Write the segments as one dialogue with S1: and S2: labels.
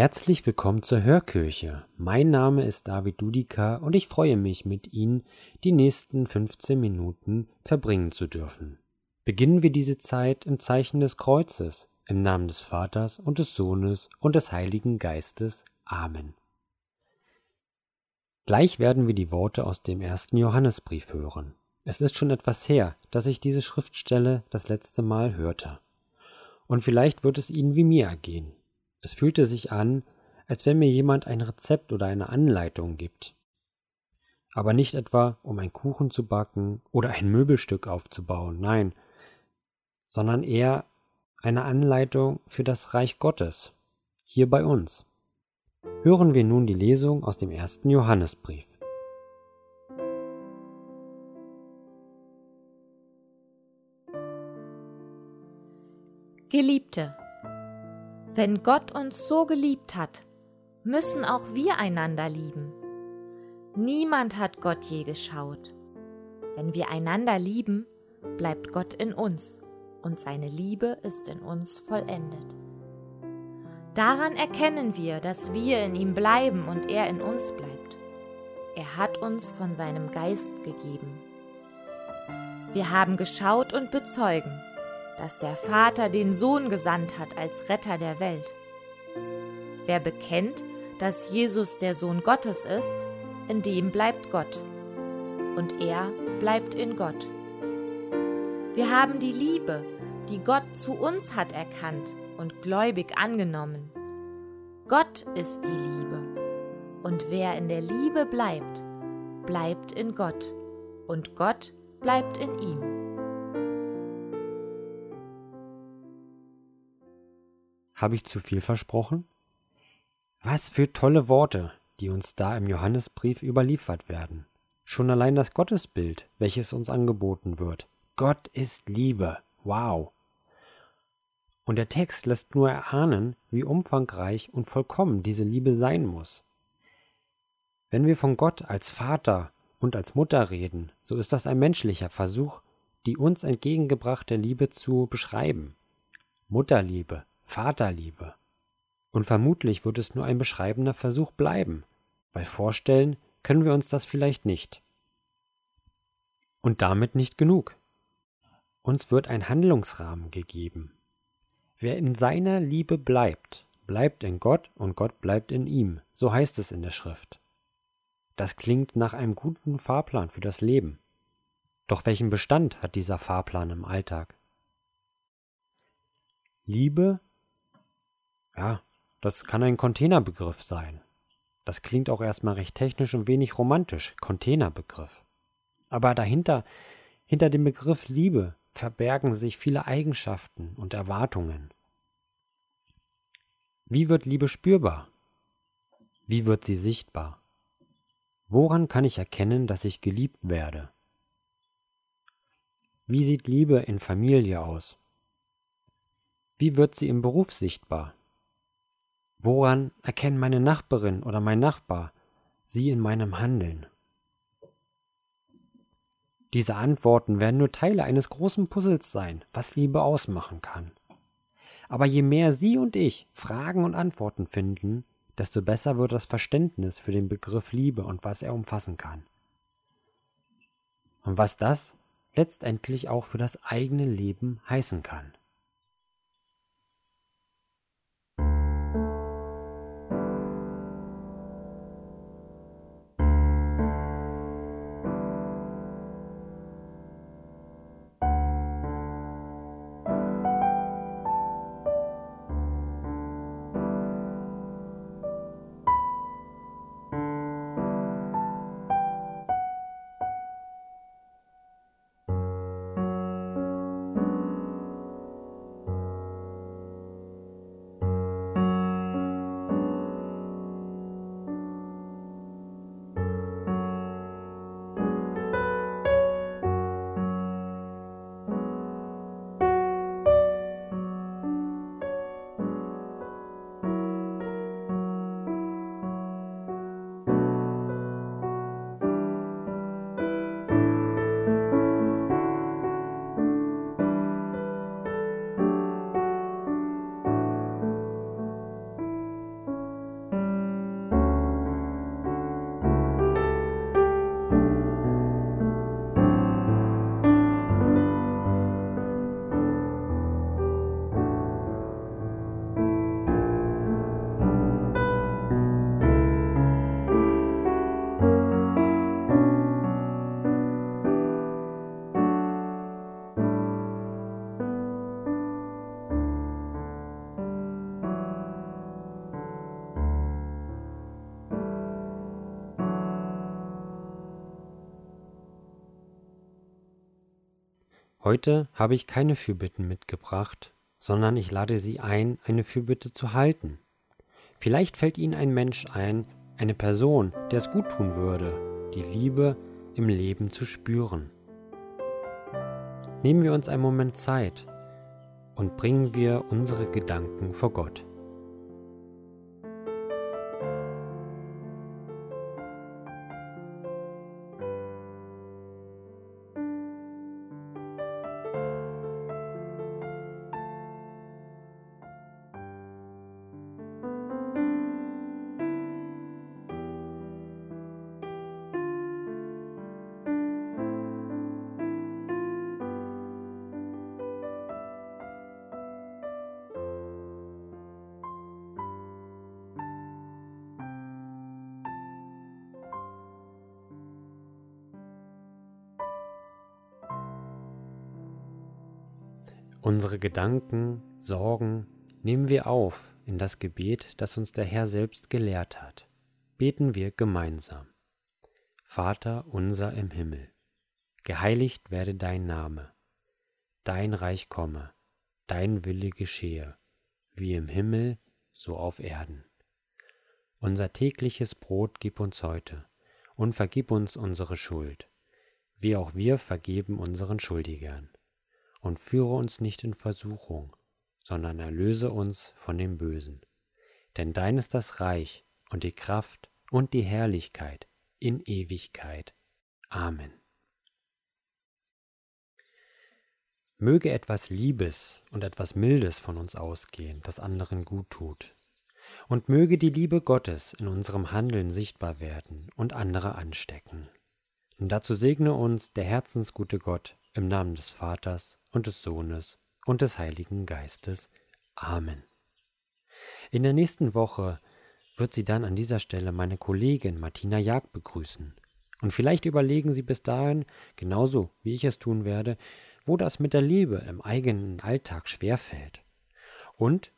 S1: Herzlich willkommen zur Hörkirche. Mein Name ist David Dudika und ich freue mich, mit Ihnen die nächsten 15 Minuten verbringen zu dürfen. Beginnen wir diese Zeit im Zeichen des Kreuzes, im Namen des Vaters und des Sohnes und des Heiligen Geistes. Amen. Gleich werden wir die Worte aus dem ersten Johannesbrief hören. Es ist schon etwas her, dass ich diese Schriftstelle das letzte Mal hörte. Und vielleicht wird es Ihnen wie mir ergehen. Es fühlte sich an, als wenn mir jemand ein Rezept oder eine Anleitung gibt. Aber nicht etwa, um einen Kuchen zu backen oder ein Möbelstück aufzubauen, nein, sondern eher eine Anleitung für das Reich Gottes, hier bei uns. Hören wir nun die Lesung aus dem ersten Johannesbrief.
S2: Geliebte, wenn Gott uns so geliebt hat, müssen auch wir einander lieben. Niemand hat Gott je geschaut. Wenn wir einander lieben, bleibt Gott in uns und seine Liebe ist in uns vollendet. Daran erkennen wir, dass wir in ihm bleiben und er in uns bleibt. Er hat uns von seinem Geist gegeben. Wir haben geschaut und bezeugen, dass der Vater den Sohn gesandt hat als Retter der Welt. Wer bekennt, dass Jesus der Sohn Gottes ist, in dem bleibt Gott und er bleibt in Gott. Wir haben die Liebe, die Gott zu uns hat erkannt und gläubig angenommen. Gott ist die Liebe, und wer in der Liebe bleibt, bleibt in Gott, und Gott bleibt in ihm.
S1: Habe ich zu viel versprochen? Was für tolle Worte, die uns da im Johannesbrief überliefert werden. Schon allein das Gottesbild, welches uns angeboten wird. Gott ist Liebe. Wow. Und der Text lässt nur erahnen, wie umfangreich und vollkommen diese Liebe sein muss. Wenn wir von Gott als Vater und als Mutter reden, so ist das ein menschlicher Versuch, die uns entgegengebrachte Liebe zu beschreiben. Mutterliebe, Vaterliebe. Und vermutlich wird es nur ein beschreibender Versuch bleiben, weil vorstellen können wir uns das vielleicht nicht. Und damit nicht genug. Uns wird ein Handlungsrahmen gegeben. Wer in seiner Liebe bleibt, bleibt in Gott und Gott bleibt in ihm, so heißt es in der Schrift. Das klingt nach einem guten Fahrplan für das Leben. Doch welchen Bestand hat dieser Fahrplan im Alltag? Liebe ja, das kann ein Containerbegriff sein. Das klingt auch erstmal recht technisch und wenig romantisch, Containerbegriff. Aber dahinter, hinter dem Begriff Liebe, verbergen sich viele Eigenschaften und Erwartungen. Wie wird Liebe spürbar? Wie wird sie sichtbar? Woran kann ich erkennen, dass ich geliebt werde? Wie sieht Liebe in Familie aus? Wie wird sie im Beruf sichtbar? Woran erkennen meine Nachbarin oder mein Nachbar sie in meinem Handeln? Diese Antworten werden nur Teile eines großen Puzzles sein, was Liebe ausmachen kann. Aber je mehr Sie und ich Fragen und Antworten finden, desto besser wird das Verständnis für den Begriff Liebe und was er umfassen kann. Und was das letztendlich auch für das eigene Leben heißen kann. Heute habe ich keine Fürbitten mitgebracht, sondern ich lade Sie ein, eine Fürbitte zu halten. Vielleicht fällt Ihnen ein Mensch ein, eine Person, der es gut tun würde, die Liebe im Leben zu spüren. Nehmen wir uns einen Moment Zeit und bringen wir unsere Gedanken vor Gott. Unsere Gedanken, Sorgen nehmen wir auf in das Gebet, das uns der Herr selbst gelehrt hat. Beten wir gemeinsam. Vater unser im Himmel, geheiligt werde dein Name, dein Reich komme, dein Wille geschehe, wie im Himmel, so auf Erden. Unser tägliches Brot gib uns heute und vergib uns unsere Schuld, wie auch wir vergeben unseren Schuldigern und führe uns nicht in Versuchung, sondern erlöse uns von dem Bösen. Denn dein ist das Reich und die Kraft und die Herrlichkeit in Ewigkeit. Amen. Möge etwas Liebes und etwas Mildes von uns ausgehen, das anderen gut tut. Und möge die Liebe Gottes in unserem Handeln sichtbar werden und andere anstecken. Und dazu segne uns der herzensgute Gott im Namen des Vaters und des Sohnes und des Heiligen Geistes. Amen. In der nächsten Woche wird sie dann an dieser Stelle meine Kollegin Martina Jag begrüßen. Und vielleicht überlegen Sie bis dahin, genauso wie ich es tun werde, wo das mit der Liebe im eigenen Alltag schwerfällt. Und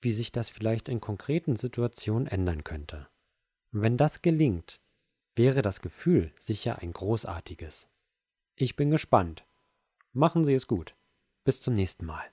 S1: wie sich das vielleicht in konkreten Situationen ändern könnte. wenn das gelingt, wäre das Gefühl sicher ein großartiges. Ich bin gespannt. Machen Sie es gut. Bis zum nächsten Mal.